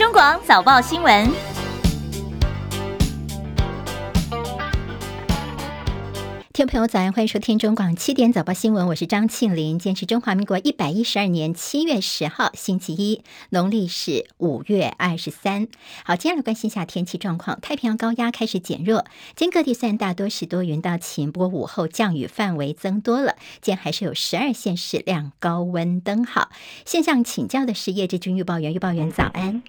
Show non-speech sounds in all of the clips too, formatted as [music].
中广早报新闻。听众朋友，早安，欢迎收听中广七点早报新闻，我是张庆玲。今天是中华民国一百一十二年七月十号，星期一，农历是五月二十三。好，接下来关心一下天气状况。太平洋高压开始减弱，今天各地虽然大多是多云到晴，不过午后降雨范围增多了。今天还是有十二县市亮高温灯号。现象请教的是叶志军预报员，预报员早安。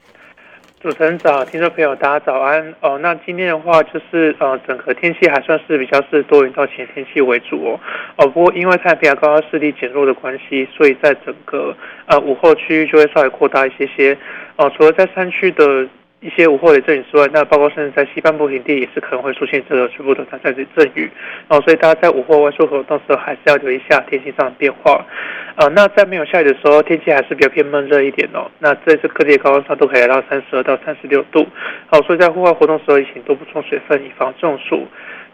主持人早，听众朋友大家早安哦。那今天的话就是呃，整个天气还算是比较是多云到晴天气为主哦。哦，不过因为太平洋高压势力减弱的关系，所以在整个呃午后区域就会稍微扩大一些些哦。除了在山区的。一些午后雷阵雨之外，那包括甚至在西半部平地也是可能会出现这个局部的短暂阵雨，哦，所以大家在午后外出活动时候还是要留意一下天气上的变化，呃，那在没有下雨的时候，天气还是比较偏闷热一点哦。那这次各地的高温差都可以来到三十二到三十六度，好，所以在户外活动时候，也请多补充水分，以防中暑。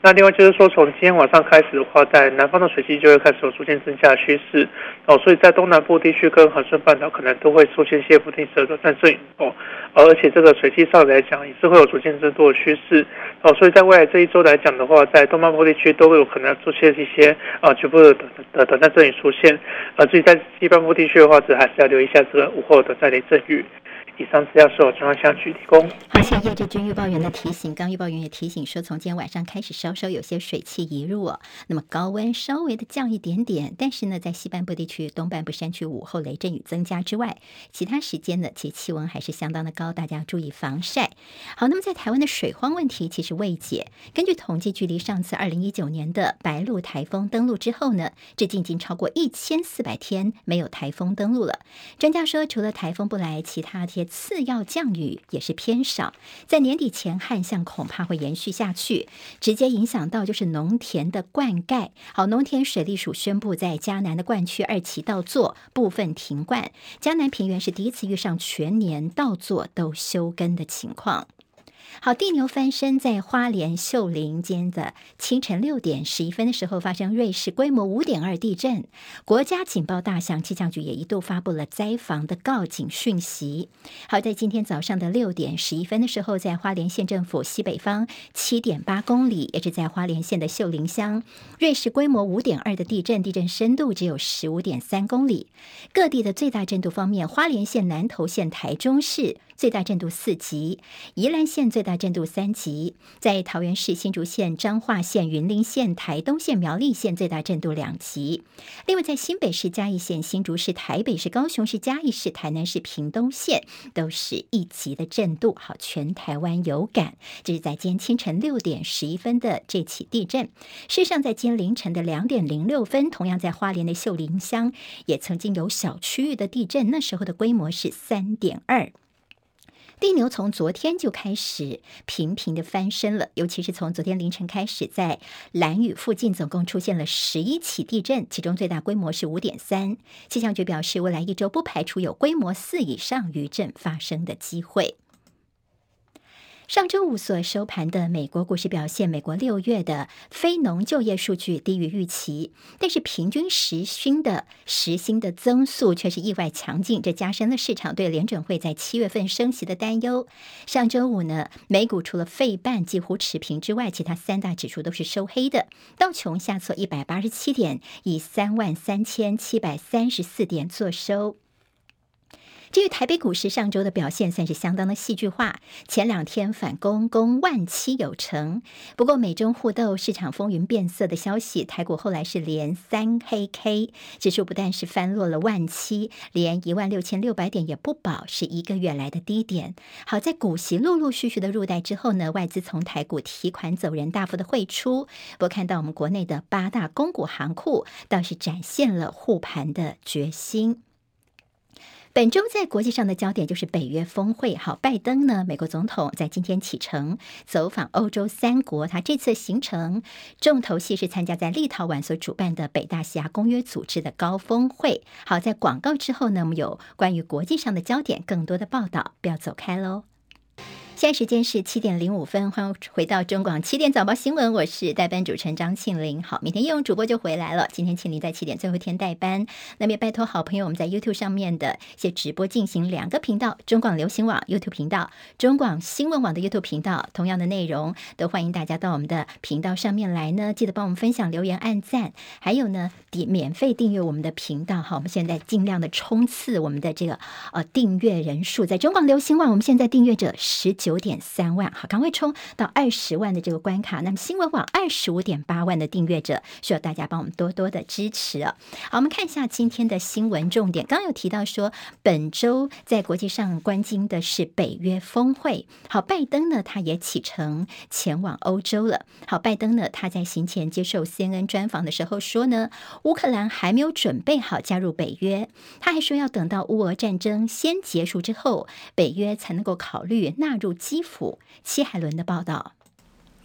那另外就是说，从今天晚上开始的话，在南方的水汽就会开始有逐渐增加的趋势。哦，所以在东南部地区跟恒顺半岛可能都会出现一些不定时的短暂阵雨哦，而且这个水汽上来讲也是会有逐渐增多的趋势。哦，所以在未来这一周来讲的话，在东半部地区都会有可能出现一些啊局部的的短暂阵雨出现，而至于在西半部地区的话，只还是要留意一下这个午后的短暂雷阵雨。以上资料是我中央气象局提供。好，谢谢叶志军预报员的提醒。刚预报员也提醒说，从今天晚上开始，稍稍有些水汽移入哦，那么高温稍微的降一点点。但是呢，在西半部地区、东半部山区午后雷阵雨增加之外，其他时间呢，其气温还是相当的高，大家要注意防晒。好，那么在台湾的水荒问题其实未解。根据统计，距离上次二零一九年的白鹿台风登陆之后呢，至今已经超过一千四百天没有台风登陆了。专家说，除了台风不来，其他天次要降雨也是偏少，在年底前旱象恐怕会延续下去，直接影响到就是农田的灌溉。好，农田水利署宣布，在江南的灌区二期稻作部分停灌，江南平原是第一次遇上全年稻作都休耕的情况。好，地牛翻身，在花莲秀林间的清晨六点十一分的时候，发生瑞士规模五点二地震，国家警报大响，气象局也一度发布了灾防的告警讯息。好，在今天早上的六点十一分的时候，在花莲县政府西北方七点八公里，也是在花莲县的秀林乡，瑞士规模五点二的地震，地震深度只有十五点三公里。各地的最大震度方面，花莲县南投县、台中市最大震度四级，宜兰县最大震度三级，在桃园市、新竹县、彰化县、云林县、台东县、苗栗县最大震度两级。另外，在新北市、嘉义县、新竹市、台北市、高雄市、嘉义市、台南市、屏东县都是一级的震度。好，全台湾有感。这是在今天清晨六点十一分的这起地震。事实上，在今天凌晨的两点零六分，同样在花莲的秀林乡也曾经有小区域的地震，那时候的规模是三点二。地牛从昨天就开始频频的翻身了，尤其是从昨天凌晨开始，在兰屿附近总共出现了十一起地震，其中最大规模是五点三。气象局表示，未来一周不排除有规模四以上余震发生的机会。上周五所收盘的美国股市表现，美国六月的非农就业数据低于预期，但是平均时薪的时薪的增速却是意外强劲，这加深了市场对联准会在七月份升息的担忧。上周五呢，美股除了费半几乎持平之外，其他三大指数都是收黑的，道琼下挫一百八十七点，以三万三千七百三十四点作收。至于台北股市上周的表现算是相当的戏剧化，前两天反攻攻万七有成，不过美中互斗、市场风云变色的消息，台股后来是连三黑 K，指数不但是翻落了万七，连一万六千六百点也不保，是一个月来的低点。好在股息陆陆续续的入袋之后呢，外资从台股提款走人，大幅的汇出。不过看到我们国内的八大公股行库倒是展现了护盘的决心。本周在国际上的焦点就是北约峰会。好，拜登呢，美国总统在今天启程走访欧洲三国。他这次行程重头戏是参加在立陶宛所主办的北大西洋公约组织的高峰会。好，在广告之后呢，我们有关于国际上的焦点更多的报道，不要走开喽。现在时间是七点零五分，欢迎回到中广七点早报新闻，我是代班主持人张庆玲。好，明天叶勇主播就回来了。今天庆玲在七点最后一天代班，那么也拜托好朋友，我们在 YouTube 上面的一些直播进行两个频道：中广流行网 YouTube 频道、中广新闻网的 YouTube 频道。同样的内容，都欢迎大家到我们的频道上面来呢，记得帮我们分享、留言、按赞，还有呢，点免费订阅我们的频道。好，我们现在尽量的冲刺我们的这个呃订阅人数，在中广流行网，我们现在订阅者十九。九点三万，好，赶快冲到二十万的这个关卡。那么新闻网二十五点八万的订阅者，需要大家帮我们多多的支持啊。好，我们看一下今天的新闻重点。刚刚有提到说，本周在国际上关心的是北约峰会。好，拜登呢，他也启程前往欧洲了。好，拜登呢，他在行前接受 CNN 专访的时候说呢，乌克兰还没有准备好加入北约。他还说要等到乌俄战争先结束之后，北约才能够考虑纳入。基辅，戚海伦的报道。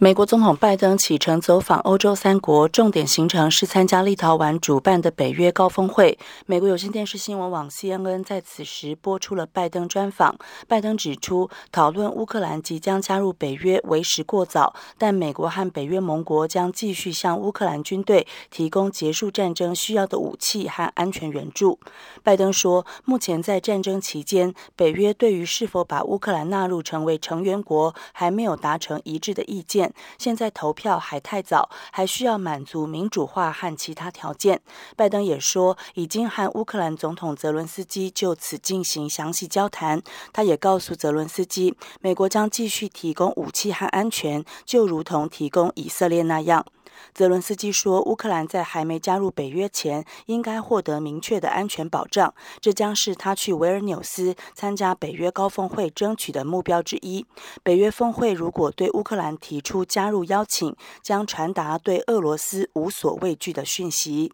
美国总统拜登启程走访欧洲三国，重点行程是参加立陶宛主办的北约高峰会。美国有线电视新闻网 CNN 在此时播出了拜登专访。拜登指出，讨论乌克兰即将加入北约为时过早，但美国和北约盟国将继续向乌克兰军队提供结束战争需要的武器和安全援助。拜登说，目前在战争期间，北约对于是否把乌克兰纳入成为成员国还没有达成一致的意见。现在投票还太早，还需要满足民主化和其他条件。拜登也说，已经和乌克兰总统泽伦斯基就此进行详细交谈。他也告诉泽伦斯基，美国将继续提供武器和安全，就如同提供以色列那样。泽伦斯基说，乌克兰在还没加入北约前，应该获得明确的安全保障。这将是他去维尔纽斯参加北约高峰会争取的目标之一。北约峰会如果对乌克兰提出加入邀请，将传达对俄罗斯无所畏惧的讯息。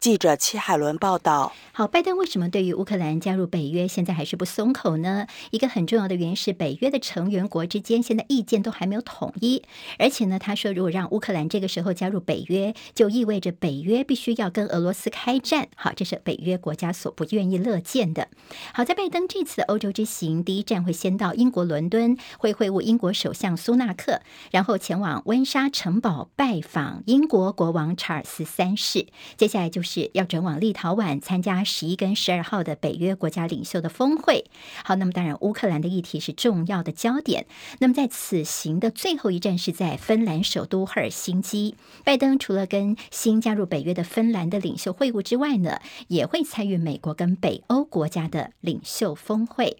记者戚海伦报道：好，拜登为什么对于乌克兰加入北约现在还是不松口呢？一个很重要的原因是北约的成员国之间现在意见都还没有统一，而且呢，他说如果让乌克兰这个时候加入北约，就意味着北约必须要跟俄罗斯开战。好，这是北约国家所不愿意乐见的。好，在拜登这次的欧洲之行，第一站会先到英国伦敦会会晤英国首相苏纳克，然后前往温莎城堡拜访英国国王查尔斯三世，接下来就是。是要转往立陶宛参加十一跟十二号的北约国家领袖的峰会。好，那么当然，乌克兰的议题是重要的焦点。那么在此行的最后一站是在芬兰首都赫尔辛基。拜登除了跟新加入北约的芬兰的领袖会晤之外呢，也会参与美国跟北欧国家的领袖峰会。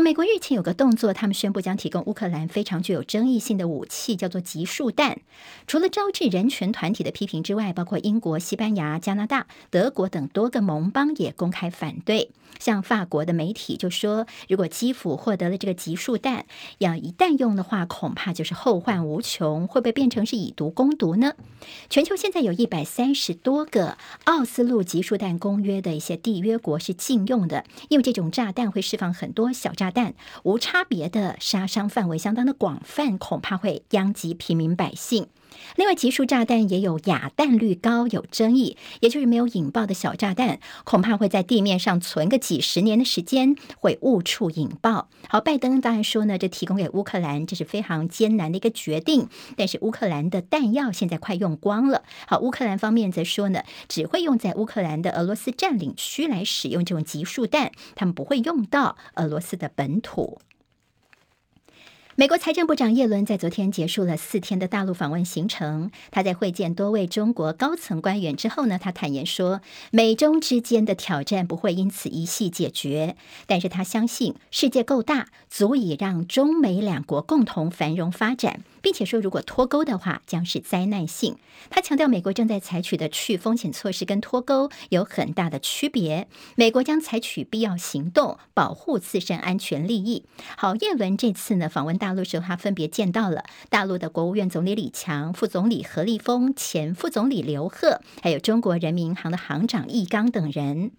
美国日前有个动作，他们宣布将提供乌克兰非常具有争议性的武器，叫做集束弹。除了招致人权团体的批评之外，包括英国、西班牙、加拿大、德国等多个盟邦也公开反对。像法国的媒体就说，如果基辅获得了这个集束弹，要一旦用的话，恐怕就是后患无穷，会不会变成是以毒攻毒呢？全球现在有一百三十多个奥斯陆集束弹公约的一些缔约国是禁用的，因为这种炸弹会释放很多小。炸弹无差别的杀伤范围相当的广泛，恐怕会殃及平民百姓。另外，集束炸弹也有哑弹率高，有争议，也就是没有引爆的小炸弹，恐怕会在地面上存个几十年的时间，会误触引爆。好，拜登当然说呢，这提供给乌克兰这是非常艰难的一个决定，但是乌克兰的弹药现在快用光了。好，乌克兰方面则说呢，只会用在乌克兰的俄罗斯占领区来使用这种集束弹，他们不会用到俄罗斯的本土。美国财政部长耶伦在昨天结束了四天的大陆访问行程。他在会见多位中国高层官员之后呢，他坦言说，美中之间的挑战不会因此一系解决，但是他相信世界够大，足以让中美两国共同繁荣发展。并且说，如果脱钩的话，将是灾难性。他强调，美国正在采取的去风险措施跟脱钩有很大的区别。美国将采取必要行动，保护自身安全利益。好，叶伦这次呢访问大陆时候，他分别见到了大陆的国务院总理李强、副总理何立峰、前副总理刘鹤，还有中国人民银行的行长易纲等人。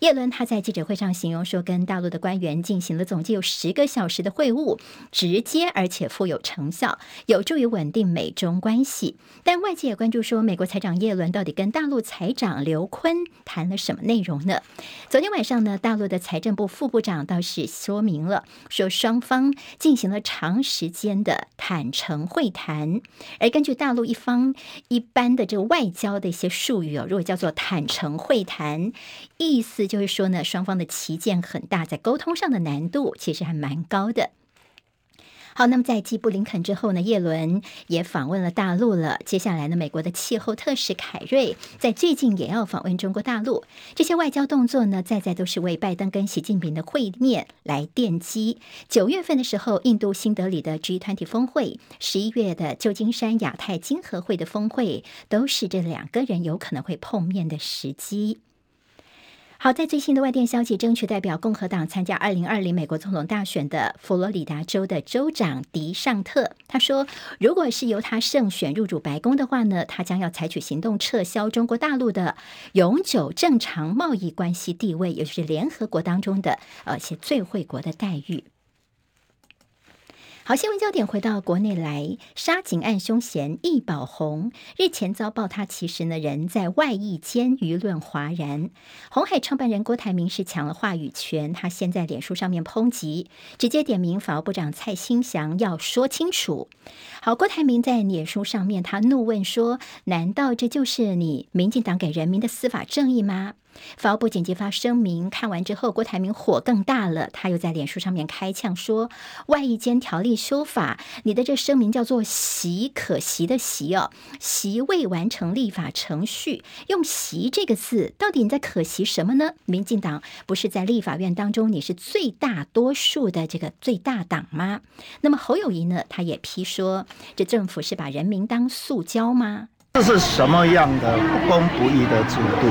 叶伦他在记者会上形容说，跟大陆的官员进行了总计有十个小时的会晤，直接而且富有成效。有有助于稳定美中关系。但外界也关注说，美国财长耶伦到底跟大陆财长刘昆谈了什么内容呢？昨天晚上呢，大陆的财政部副部长倒是说明了，说双方进行了长时间的坦诚会谈。而根据大陆一方一般的这个外交的一些术语哦，如果叫做坦诚会谈，意思就是说呢，双方的歧见很大，在沟通上的难度其实还蛮高的。好，那么在继布林肯之后呢，叶伦也访问了大陆了。接下来呢，美国的气候特使凯瑞在最近也要访问中国大陆。这些外交动作呢，在在都是为拜登跟习近平的会面来奠基。九月份的时候，印度新德里的 G20 峰会，十一月的旧金山亚太经合会的峰会，都是这两个人有可能会碰面的时机。好，在最新的外电消息，争取代表共和党参加二零二零美国总统大选的佛罗里达州的州长迪尚特，他说，如果是由他胜选入主白宫的话呢，他将要采取行动撤销中国大陆的永久正常贸易关系地位，也就是联合国当中的呃一些最惠国的待遇。好，新闻焦点回到国内来，杀警案凶嫌易宝红日前遭爆，他其实呢人在外役间，舆论哗然。红海创办人郭台铭是抢了话语权，他先在脸书上面抨击，直接点名法务部长蔡清祥要说清楚。好，郭台铭在脸书上面他怒问说：“难道这就是你民进党给人民的司法正义吗？”法务部紧急发声明，看完之后，郭台铭火更大了，他又在脸书上面开呛说：“外一间条例修法，你的这声明叫做‘习’，可惜的‘习’哦，习未完成立法程序，用‘习’这个字，到底你在可惜什么呢？民进党不是在立法院当中你是最大多数的这个最大党吗？那么侯友宜呢，他也批说，这政府是把人民当塑胶吗？这是什么样的不公不义的制度？”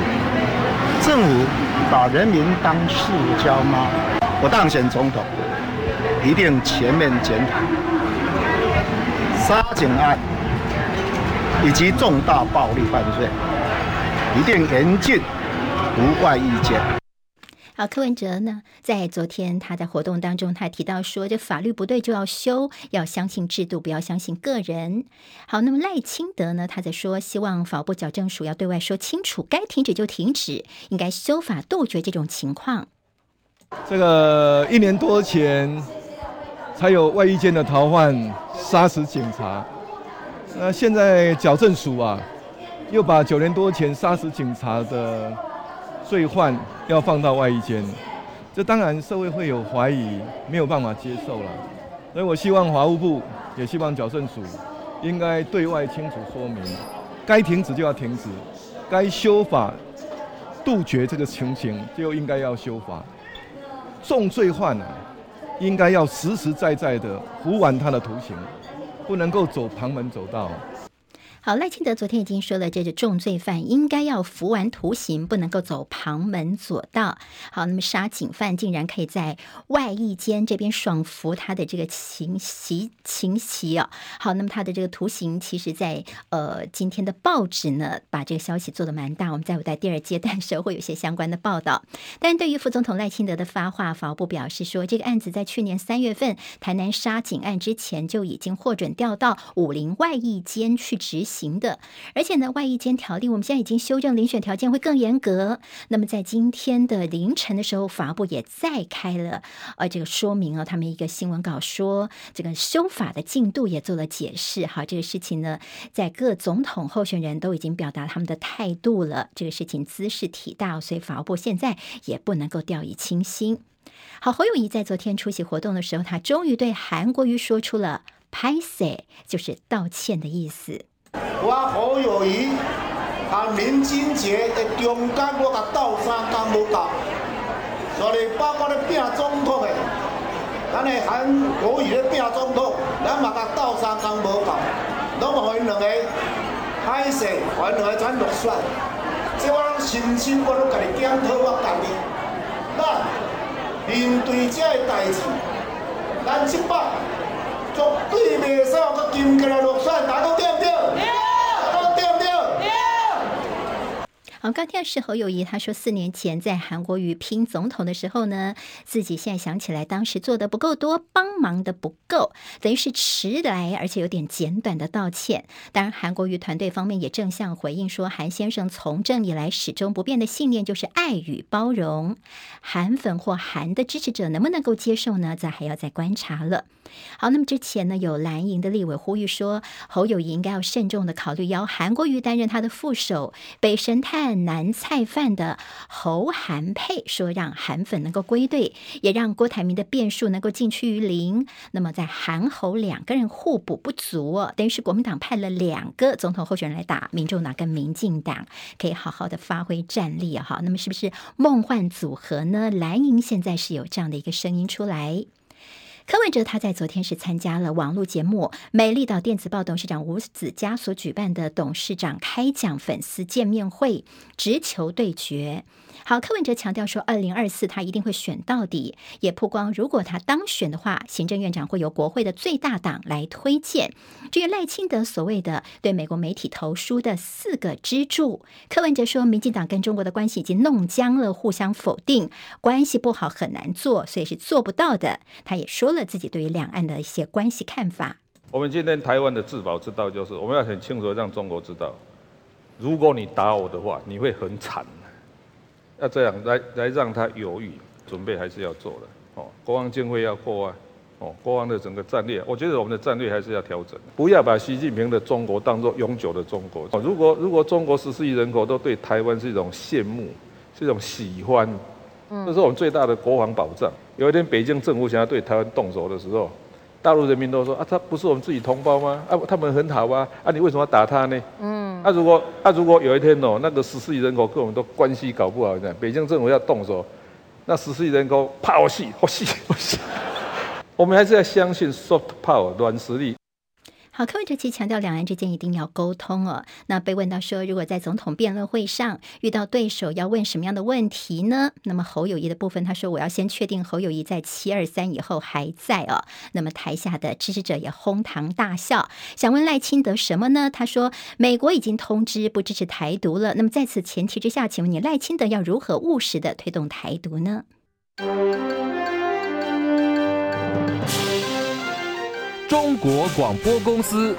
政府把人民当塑胶吗？我当选总统，一定全面检讨杀警案以及重大暴力犯罪，一定严禁无外意见。好，柯文哲呢，在昨天他在活动当中，他提到说，这法律不对就要修，要相信制度，不要相信个人。好，那么赖清德呢，他在说，希望法务部矫正署要对外说清楚，该停止就停止，应该修法杜绝这种情况。这个一年多前才有外役间的逃犯杀死警察，那现在矫正署啊，又把九年多前杀死警察的。罪犯要放到外衣间，这当然社会会有怀疑，没有办法接受了。所以我希望法务部，也希望矫正署，应该对外清楚说明，该停止就要停止，该修法杜绝这个情形就应该要修法。重罪犯啊，应该要实实在在的服完他的徒刑，不能够走旁门走道。好，赖清德昨天已经说了，这是重罪犯应该要服完徒刑，不能够走旁门左道。好，那么杀警犯竟然可以在外役间这边爽服他的这个情袭情袭哦。好，那么他的这个徒刑，其实在呃今天的报纸呢，把这个消息做得蛮大。我们在在第二阶段的时候会有些相关的报道。但对于副总统赖清德的发话，法务部表示说，这个案子在去年三月份台南杀警案之前就已经获准调到武林外役间去执行。行的，而且呢，外役间条例我们现在已经修正，遴选条件会更严格。那么在今天的凌晨的时候，法务部也再开了呃这个说明啊，他们一个新闻稿说，这个修法的进度也做了解释。好，这个事情呢，在各总统候选人都已经表达他们的态度了。这个事情兹事体大，所以法务部现在也不能够掉以轻心。好，侯友谊在昨天出席活动的时候，他终于对韩国瑜说出了“拍谢”，就是道歉的意思。我侯友宜和林金杰的中间，我甲斗三工无够，所以包括咧拼总统的，咱的韩国瑜咧拼总统，咱嘛甲斗三工无够，拢互因两个歹势，互因两个转落选，这我拢深深我拢家己检讨我家己。咱面对这个代志，咱这摆绝对袂使搁金过来落选，大家对不对？好，刚听的是侯友谊，他说四年前在韩国瑜拼总统的时候呢，自己现在想起来，当时做的不够多，帮忙的不够，等于是迟来而且有点简短的道歉。当然，韩国瑜团队方面也正向回应说，韩先生从政以来始终不变的信念就是爱与包容。韩粉或韩的支持者能不能够接受呢？咱还要再观察了。好，那么之前呢，有蓝营的立委呼吁说，侯友谊应该要慎重的考虑邀韩国瑜担任他的副手，北神探南菜饭的侯韩配，说让韩粉能够归队，也让郭台铭的变数能够尽趋于零。那么在韩侯两个人互补不足，等于是国民党派了两个总统候选人来打民众党跟民进党，可以好好的发挥战力啊！哈，那么是不是梦幻组合呢？蓝营现在是有这样的一个声音出来。柯文哲他在昨天是参加了网络节目《美丽岛电子报》董事长吴子嘉所举办的董事长开讲粉丝见面会，直球对决。好，柯文哲强调说，二零二四他一定会选到底，也曝光如果他当选的话，行政院长会由国会的最大党来推荐。至于赖清德所谓的对美国媒体投书的四个支柱，柯文哲说，民进党跟中国的关系已经弄僵了，互相否定，关系不好很难做，所以是做不到的。他也说了自己对于两岸的一些关系看法。我们今天台湾的自保之道就是，我们要很清楚的让中国知道，如果你打我的话，你会很惨。要这样来来让他犹豫，准备还是要做的。哦，国防经费要过啊，哦，国防的整个战略，我觉得我们的战略还是要调整，不要把习近平的中国当作永久的中国。哦，如果如果中国十四亿人口都对台湾是一种羡慕，是一种喜欢，这是我们最大的国防保障。有一天北京政府想要对台湾动手的时候，大陆人民都说啊，他不是我们自己同胞吗？啊，他们很好啊，啊，你为什么要打他呢？嗯。那、如果那、如果有一天哦，那个十四亿人口跟我们都关系搞不好，这样北京政府要动手，那十四亿人口怕我死，我死，我死，[laughs] 我们还是要相信 soft power 软实力。好，柯文哲其强调，两岸之间一定要沟通哦。那被问到说，如果在总统辩论会上遇到对手，要问什么样的问题呢？那么侯友谊的部分，他说我要先确定侯友谊在七二三以后还在哦。那么台下的支持者也哄堂大笑。想问赖清德什么呢？他说美国已经通知不支持台独了。那么在此前提之下，请问你赖清德要如何务实的推动台独呢？中国广播公司。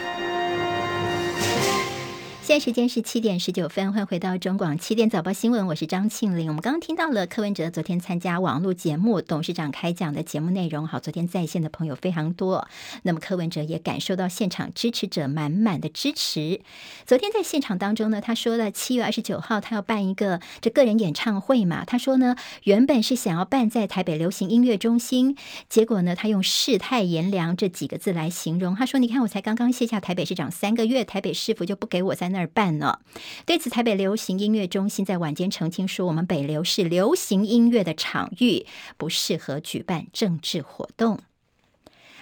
现在时间是七点十九分，欢迎回到中广七点早报新闻，我是张庆玲。我们刚刚听到了柯文哲昨天参加网络节目董事长开讲的节目内容。好，昨天在线的朋友非常多，那么柯文哲也感受到现场支持者满满的支持。昨天在现场当中呢，他说了七月二十九号他要办一个这个人演唱会嘛，他说呢原本是想要办在台北流行音乐中心，结果呢他用世态炎凉这几个字来形容。他说你看我才刚刚卸下台北市长三个月，台北市府就不给我在那儿办呢？对此，台北流行音乐中心在晚间澄清说：“我们北流是流行音乐的场域，不适合举办政治活动。”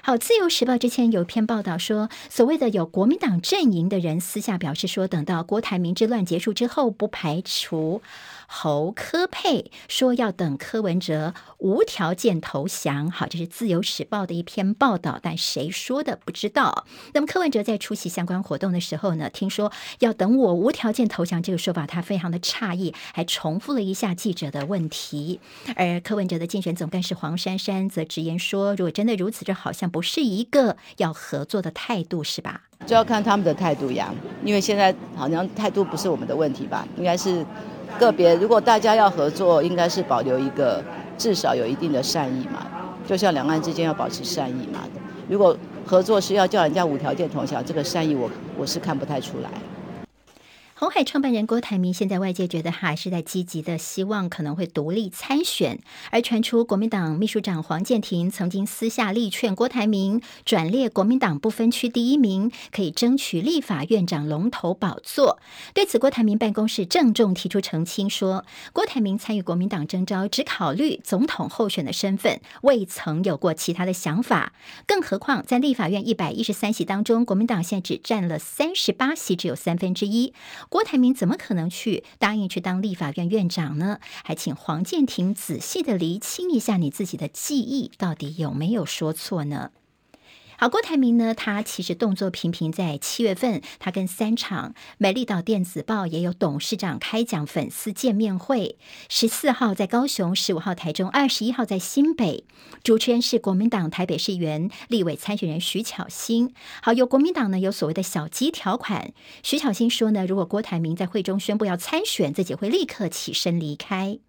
好，《自由时报》之前有一篇报道说，所谓的有国民党阵营的人私下表示说，等到郭台铭之乱结束之后，不排除。侯科佩说要等柯文哲无条件投降，好，这是自由时报的一篇报道，但谁说的不知道。那么柯文哲在出席相关活动的时候呢，听说要等我无条件投降这个说法，他非常的诧异，还重复了一下记者的问题。而柯文哲的竞选总干事黄珊珊则直言说，如果真的如此，这好像不是一个要合作的态度，是吧？就要看他们的态度呀，因为现在好像态度不是我们的问题吧，应该是。个别，如果大家要合作，应该是保留一个至少有一定的善意嘛，就像两岸之间要保持善意嘛。如果合作是要叫人家无条件投降，这个善意我我是看不太出来。鸿海创办人郭台铭，现在外界觉得他是在积极的希望可能会独立参选，而传出国民党秘书长黄健庭曾经私下力劝郭台铭转列国民党不分区第一名，可以争取立法院长龙头宝座。对此，郭台铭办公室郑重提出澄清说，郭台铭参与国民党征召只考虑总统候选的身份，未曾有过其他的想法。更何况在立法院一百一十三席当中，国民党现在只占了三十八席，只有三分之一。郭台铭怎么可能去答应去当立法院院长呢？还请黄建庭仔细的厘清一下你自己的记忆到底有没有说错呢？好，郭台铭呢，他其实动作频频，在七月份，他跟三场美丽岛电子报也有董事长开讲粉丝见面会。十四号在高雄，十五号台中，二十一号在新北。主持人是国民党台北市议员、立委参选人徐巧芯。好，有国民党呢有所谓的小鸡条款。徐巧芯说呢，如果郭台铭在会中宣布要参选，自己会立刻起身离开。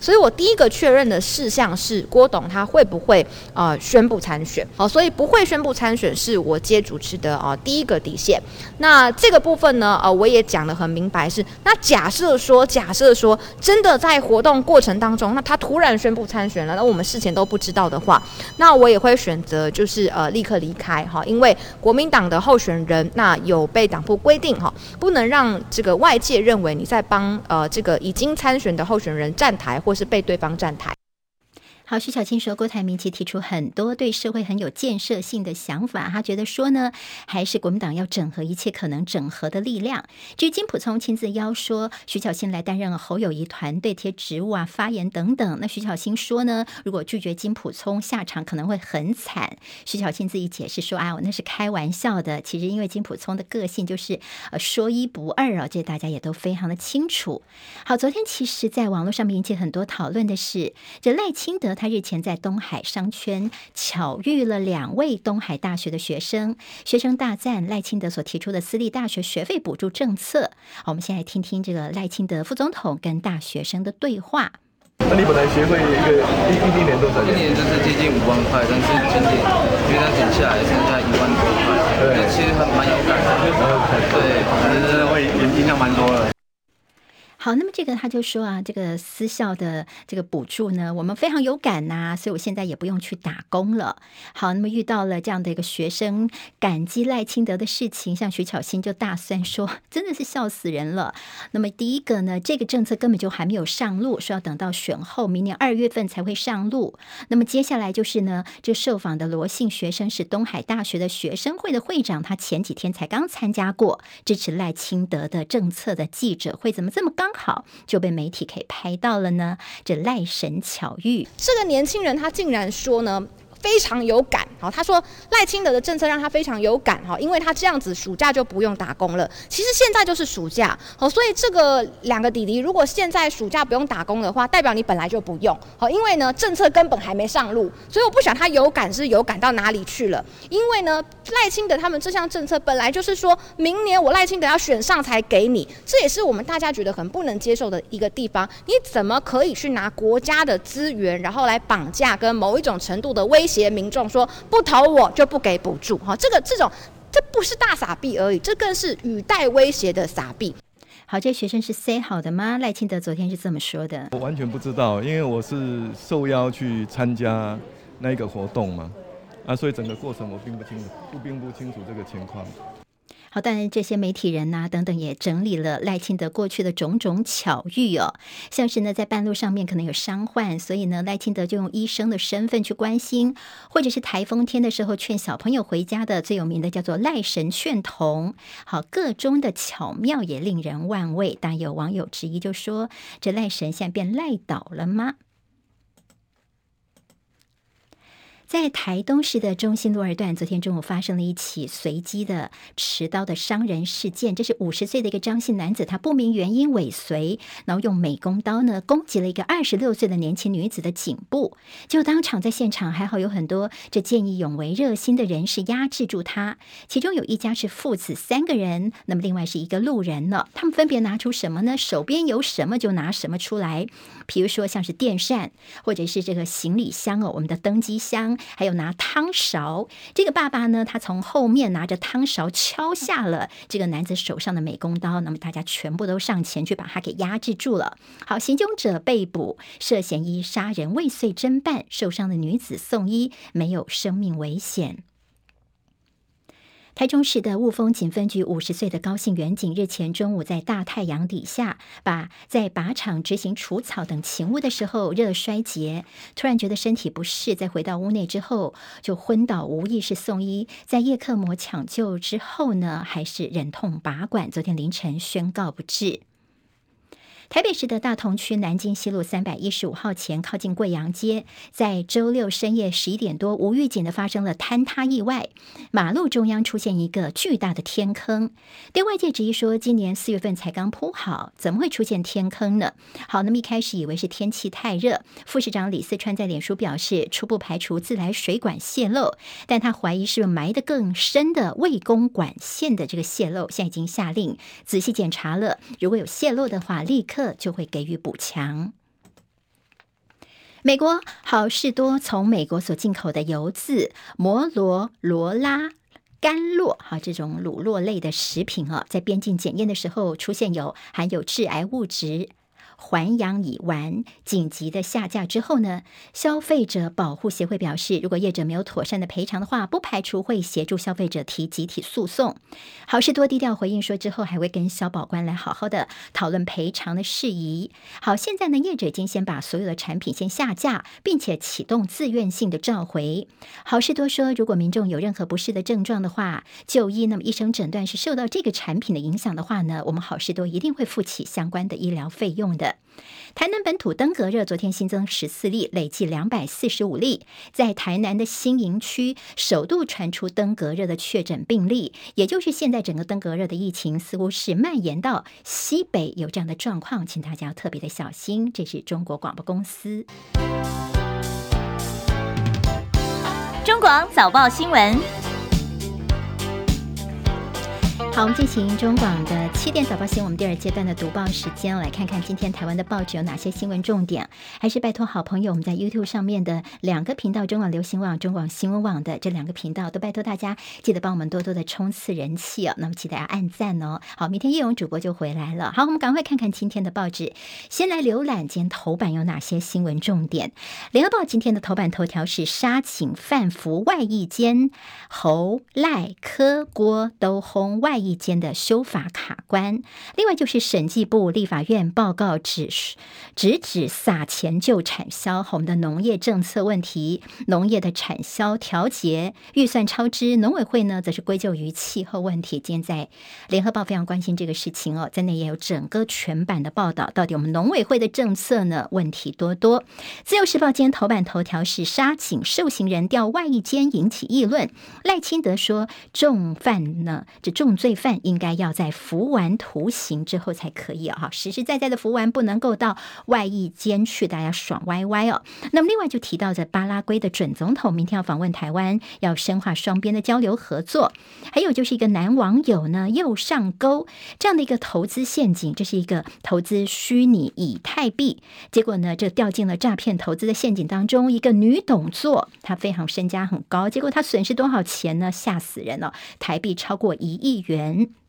所以我第一个确认的事项是郭董他会不会呃宣布参选？好，所以不会宣布参选是我接主持的啊、第一个底线。那这个部分呢，呃，我也讲得很明白是，那假设说，假设说真的在活动过程当中，那他突然宣布参选了，那我们事前都不知道的话，那我也会选择就是呃立刻离开哈，因为国民党的候选人那有被党部规定哈，不能让这个外界认为你在帮呃这个已经参选的候选人站台。或是被对方站台。好，徐小青说，郭台铭其实提出很多对社会很有建设性的想法，他觉得说呢，还是国民党要整合一切可能整合的力量。至于金普聪亲自邀说徐小青来担任侯友谊团队贴职务啊、发言等等，那徐小青说呢，如果拒绝金普聪，下场可能会很惨。徐小青自己解释说，啊，我那是开玩笑的。其实因为金普聪的个性就是呃说一不二啊，这大家也都非常的清楚。好，昨天其实在网络上面引起很多讨论的是这赖清德。他日前在东海商圈巧遇了两位东海大学的学生，学生大赞赖清德所提出的私立大学学费补助政策。好，我们先来听听这个赖清德副总统跟大学生的对话。那你本来学费一个一一年多少钱？一年就是接近五万块，但是今年学生减下来剩下一万多块，对，其实还蛮有感的，对，反正会影响蛮多的。好，那么这个他就说啊，这个私校的这个补助呢，我们非常有感呐、所以我现在也不用去打工了。好，那么遇到了这样的一个学生感激赖清德的事情，像徐巧芯就大算说，[laughs] 真的是笑死人了。那么第一个呢，这个政策根本就还没有上路，说要等到选后明年二月份才会上路。那么接下来就是呢，这受访的罗姓学生是东海大学的学生会的会长，他前几天才刚参加过支持赖清德的政策的记者会，怎么这么刚？好，就被媒体给拍到了呢。这赖神巧遇，这个年轻人他竟然说呢。非常有感，好，他说赖清德的政策让他非常有感，哈，因为他这样子暑假就不用打工了。其实现在就是暑假，好，所以这个两个弟弟如果现在暑假不用打工的话，代表你本来就不用，好，因为呢政策根本还没上路，所以我不想他有感是有感到哪里去了。因为呢赖清德他们这项政策本来就是说明年我赖清德要选上才给你，这也是我们大家觉得很不能接受的一个地方。你怎么可以去拿国家的资源，然后来绑架跟某一种程度的威胁？些民众说不投我就不给补助，哈，这个这种这不是大傻逼而已，这更是语带威胁的傻逼。好，这学生是 say 好的吗？赖清德昨天是这么说的。我完全不知道，因为我是受邀去参加那个活动嘛，啊，所以整个过程我并不清楚，不并不清楚这个情况。好，当然这些媒体人呐、等等也整理了赖清德过去的种种巧遇哦，像是呢在半路上面可能有伤患，所以呢赖清德就用医生的身份去关心，或者是台风天的时候劝小朋友回家的最有名的叫做赖神劝童。好，个中的巧妙也令人万味，但有网友质疑就说：这赖神现在变赖倒了吗？在台东市的中心路二段，昨天中午发生了一起随机的持刀的伤人事件。这是五十岁的一个张姓男子，他不明原因尾随，然后用美工刀呢攻击了一个二十六岁的年轻女子的颈部。就当场在现场还好有很多这见义勇为热心的人士压制住他。其中有一家是父子三个人，那么另外是一个路人了。他们分别拿出什么呢？手边有什么就拿什么出来。比如说像是电扇，或者是这个行李箱哦，我们的登机箱。还有拿汤勺，这个爸爸呢，他从后面拿着汤勺敲下了这个男子手上的美工刀，那么大家全部都上前去把他给压制住了。好，行凶者被捕，涉嫌一杀人未遂侦办，受伤的女子送医，没有生命危险。台中市的雾峰警分局五十岁的高姓员警日前中午在大太阳底下，把在靶场执行除草等勤务的时候热衰竭，突然觉得身体不适，再回到屋内之后就昏倒无意识送医，在叶克膜抢救之后呢，还是忍痛拔管，昨天凌晨宣告不治。台北市的大同区南京西路三百一十五号前，靠近贵阳街，在周六深夜十一点多，无预警的发生了坍塌意外，马路中央出现一个巨大的天坑。对外界质疑说，今年四月份才刚铺好，怎么会出现天坑呢？好，那么一开始以为是天气太热，副市长李四川在脸书表示，初步排除自来水管泄漏，但他怀疑是埋得更深的卫工管线的这个泄漏，现在已经下令仔细检查了，如果有泄漏的话，立刻。就会给予补强。美国好事多从美国所进口的油渍摩罗罗拉干酪，哈，这种乳酪类的食品啊，在边境检验的时候出现有含有致癌物质。环氧乙烷紧急的下架之后呢，消费者保护协会表示，如果业者没有妥善的赔偿的话，不排除会协助消费者提集体诉讼。好事多低调回应说，之后还会跟消保官来好好的讨论赔偿的事宜。好，现在呢，业者已经先把所有的产品先下架，并且启动自愿性的召回。好事多说，如果民众有任何不适的症状的话，就医，那么医生诊断是受到这个产品的影响的话呢，我们好事多一定会负起相关的医疗费用的台南本土登革热昨天新增十四例，累计两百四十五例。在台南的新营区，首度传出登革热的确诊病例，也就是现在整个登革热的疫情似乎是蔓延到西北，有这样的状况，请大家要特别的小心。这是中国广播公司。中广早报新闻。好，我们进行中广的七点早报新闻，我们第二阶段的读报时间，来看看今天台湾的报纸有哪些新闻重点。还是拜托好朋友，我们在 YouTube 上面的两个频道，中广流行网、中广新闻网的这两个频道，都拜托大家记得帮我们多多的冲刺人气哦。那么记得要按赞哦。好，明天叶勇主播就回来了。好，我们赶快看看今天的报纸，先来浏览今天头版有哪些新闻重点。联合报今天的头版头条是杀警范福外役间，侯赖柯郭都轰外。一间的修法卡关，另外就是审计部、立法院报告指直指撒钱就产销，我们的农业政策问题，农业的产销调节预算超支，农委会呢则是归咎于气候问题。今天在联合报非常关心这个事情哦，在内也有整个全版的报道，到底我们农委会的政策呢问题多多。自由时报今天头版头条是杀警受刑人调外役间引起议论，赖清德说重犯呢这重罪。罪犯应该要在服完徒刑之后才可以哈，实实在在的服完，不能够到外役监去，大家爽歪歪哦。那么另外就提到这巴拉圭的准总统明天要访问台湾，要深化双边的交流合作。还有就是一个男网友呢又上钩这样的一个投资陷阱，这是一个投资虚拟以太币，结果呢这掉进了诈骗投资的陷阱当中。一个女董座，她非常身家很高，结果她损失多少钱呢？吓死人了，台币超过一亿元。人。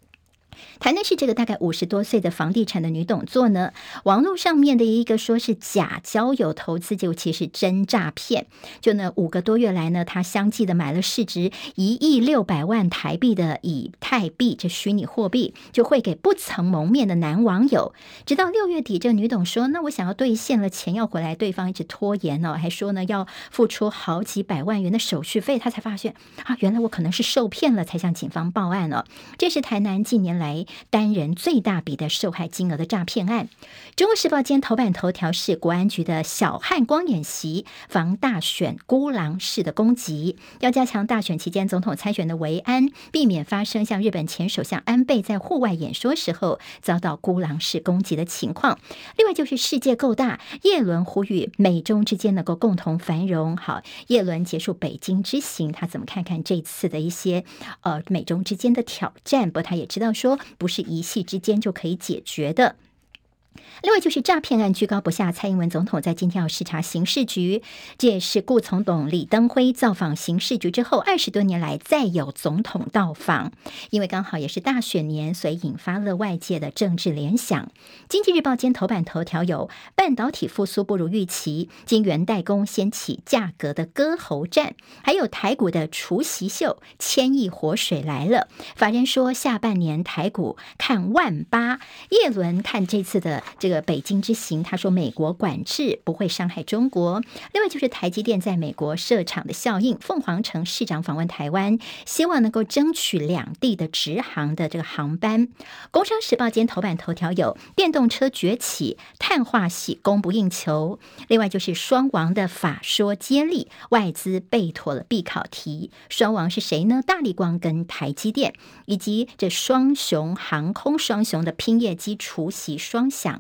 台南市这个大概五十多岁的房地产的女董座呢，网络上面的一个说是假交友投资，就其实真诈骗。就那五个多月来呢，她相继的买了市值一亿六百万台币的以太币，这虚拟货币，就会给不曾谋面的男网友。直到六月底，这女董说：“那我想要兑现了钱要回来，对方一直拖延哦，还说呢要付出好几百万元的手续费。”她才发现啊，原来我可能是受骗了，才向警方报案了。这是台南近年来。来单人最大笔的受害金额的诈骗案，《中国时报》今天头版头条是国安局的小汉光演习，防大选孤狼式的攻击，要加强大选期间总统参选的维安，避免发生像日本前首相安倍在户外演说时候遭到孤狼式攻击的情况。另外就是世界够大，叶伦呼吁美中之间能够共同繁荣。好，叶伦结束北京之行，他怎么看看这次的一些呃美中之间的挑战？不过他也知道说。不是一夕之间就可以解决的。另外就是诈骗案居高不下，蔡英文总统在今天要视察刑事局，这也是顾总统李登辉造访刑事局之后二十多年来再有总统到访，因为刚好也是大选年，所以引发了外界的政治联想。经济日报今天头版头条有半导体复苏不如预期，晶圆代工掀起价格的割喉战，还有台股的除息秀，千亿活水来了。法人说下半年台股看万八，叶伦看这次的。这个北京之行，他说美国管制不会伤害中国。另外就是台积电在美国设厂的效应，凤凰城市长访问台湾，希望能够争取两地的直航的这个航班。工商时报今天头版头条有电动车崛起，碳化矽供不应求。另外就是双王的法说接力，外资背妥了必考题。双王是谁呢？大力光跟台积电，以及这双雄航空双雄的拼业机除夕双响。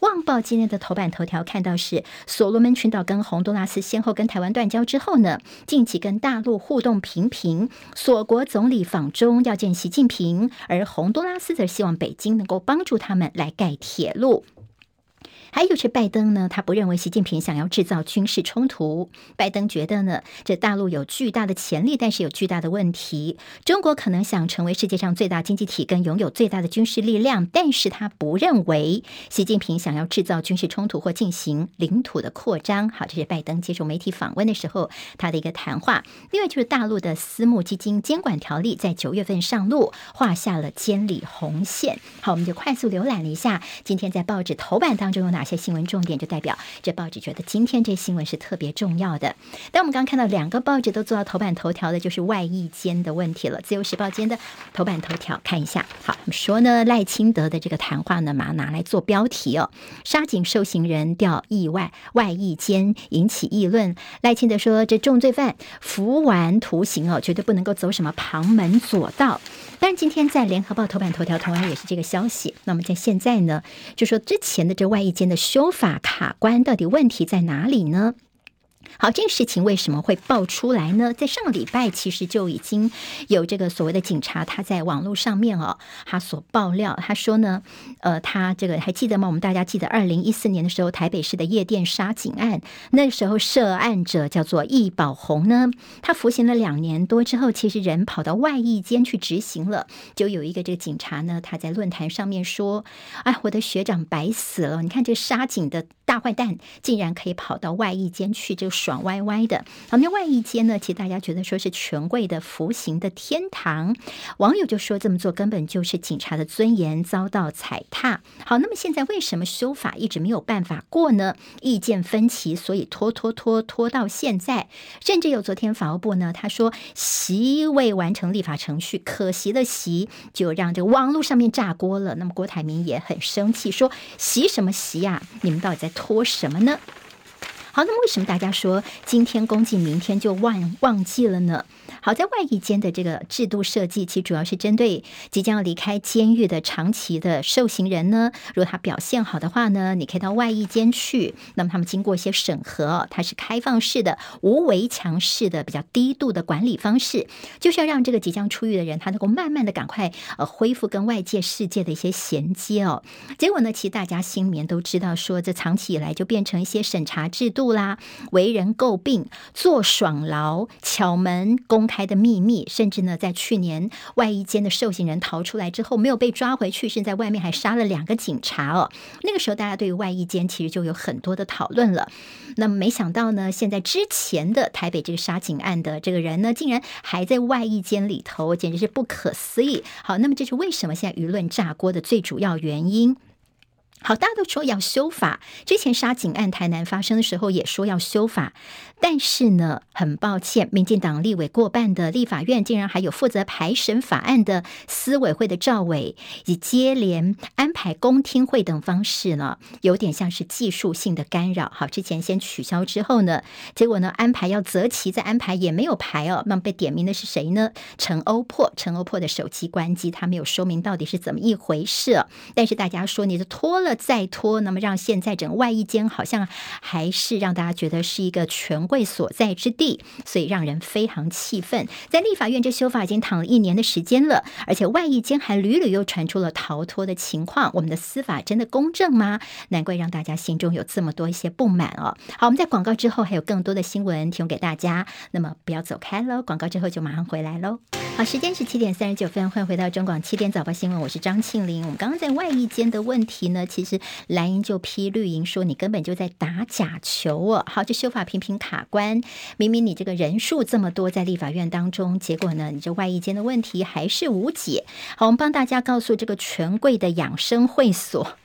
旺报今天的头版头条看到是所罗门群岛跟洪都拉斯先后跟台湾断交之后呢，近期跟大陆互动频频。所国总理访中要见习近平，而洪都拉斯则希望北京能够帮助他们来盖铁路。还有是拜登呢，他不认为习近平想要制造军事冲突。拜登觉得呢，这大陆有巨大的潜力，但是有巨大的问题。中国可能想成为世界上最大经济体，跟拥有最大的军事力量，但是他不认为习近平想要制造军事冲突或进行领土的扩张。好，这是拜登接受媒体访问的时候他的一个谈话。另外就是大陆的私募基金监管条例在九月份上路，画下了监理红线。好，我们就快速浏览了一下今天在报纸头版当中有哪些新闻重点，就代表这报纸觉得今天这新闻是特别重要的。但我们刚看到两个报纸都做到头版头条的，就是外役监的问题了。自由时报间的头版头条看一下，好，我们说呢，赖清德的这个谈话呢，马上拿来做标题哦。杀警受刑人掉意外，外役监引起议论。赖清德说，这重罪犯服完徒刑哦，绝对不能够走什么旁门左道。但今天在联合报头版头条同样也是这个消息。那么在现在呢，就说之前的这外役监的修法卡关，到底问题在哪里呢？好，这个事情为什么会爆出来呢？在上个礼拜，其实就已经有这个所谓的警察，他在网络上面哦，他所爆料，他说呢，呃，他这个还记得吗？我们大家记得，二零一四年的时候，台北市的夜店杀警案，那时候涉案者叫做易宝红呢，他服刑了两年多之后，其实人跑到外役监去执行了，就有一个这个警察呢，他在论坛上面说：“哎，我的学长白死了！你看这杀警的大坏蛋，竟然可以跑到外役监去，就。”爽歪歪的，好，那外一间呢？其实大家觉得说是权贵的服刑的天堂，网友就说这么做根本就是警察的尊严遭到踩踏。好，那么现在为什么修法一直没有办法过呢？意见分歧，所以拖拖拖拖到现在，甚至有昨天法务部呢，他说习未完成立法程序，可惜的习就让这个网络上面炸锅了。那么郭台铭也很生气，说习什么习呀？你们到底在拖什么呢？好，那么为什么大家说今天公祭，明天就忘忘记了呢？好，在外役监的这个制度设计，其主要是针对即将要离开监狱的长期的受刑人呢。如果他表现好的话呢，你可以到外役监去。那么他们经过一些审核，它是开放式的、无围墙式的、比较低度的管理方式，就是要让这个即将出狱的人，他能够慢慢的赶快呃恢复跟外界世界的一些衔接哦。结果呢，其实大家心里面都知道，说这长期以来就变成一些审查制度啦，为人诟病，坐爽牢、巧门公开。开的秘密，甚至呢，在去年外役监的受刑人逃出来之后，没有被抓回去，甚至在外面还杀了两个警察哦。那个时候，大家对于外役监其实就有很多的讨论了。那么没想到呢，现在之前的台北这个杀警案的这个人呢，竟然还在外役监里头，简直是不可思议。好，那么这是为什么现在舆论炸锅的最主要原因？好，大家都说要修法。之前杀警案台南发生的时候，也说要修法。但是呢，很抱歉，民进党立委过半的立法院，竟然还有负责排审法案的司委会的赵委，以接连安排公听会等方式呢，有点像是技术性的干扰。好，之前先取消之后呢，结果呢，安排要择期再安排也没有排哦。那么被点名的是谁呢？陈欧珀，陈欧珀的手机关机，他没有说明到底是怎么一回事。但是大家说你的拖了再拖，那么让现在整个外役监好像还是让大家觉得是一个全。贵所在之地，所以让人非常气愤。在立法院这修法已经躺了一年的时间了，而且外役间还屡屡又传出了逃脱的情况。我们的司法真的公正吗？难怪让大家心中有这么多一些不满哦。好，我们在广告之后还有更多的新闻提供给大家，那么不要走开喽。广告之后就马上回来喽。好，时间是七点三十九分，欢迎回到中广七点早报新闻，我是张庆玲。我们刚刚在外役间的问题呢，其实蓝营就批绿营说你根本就在打假球哦。好，这修法频频卡。法官，明明你这个人数这么多，在立法院当中，结果呢，你这外役间的问题还是无解。好，我们帮大家告诉这个权贵的养生会所。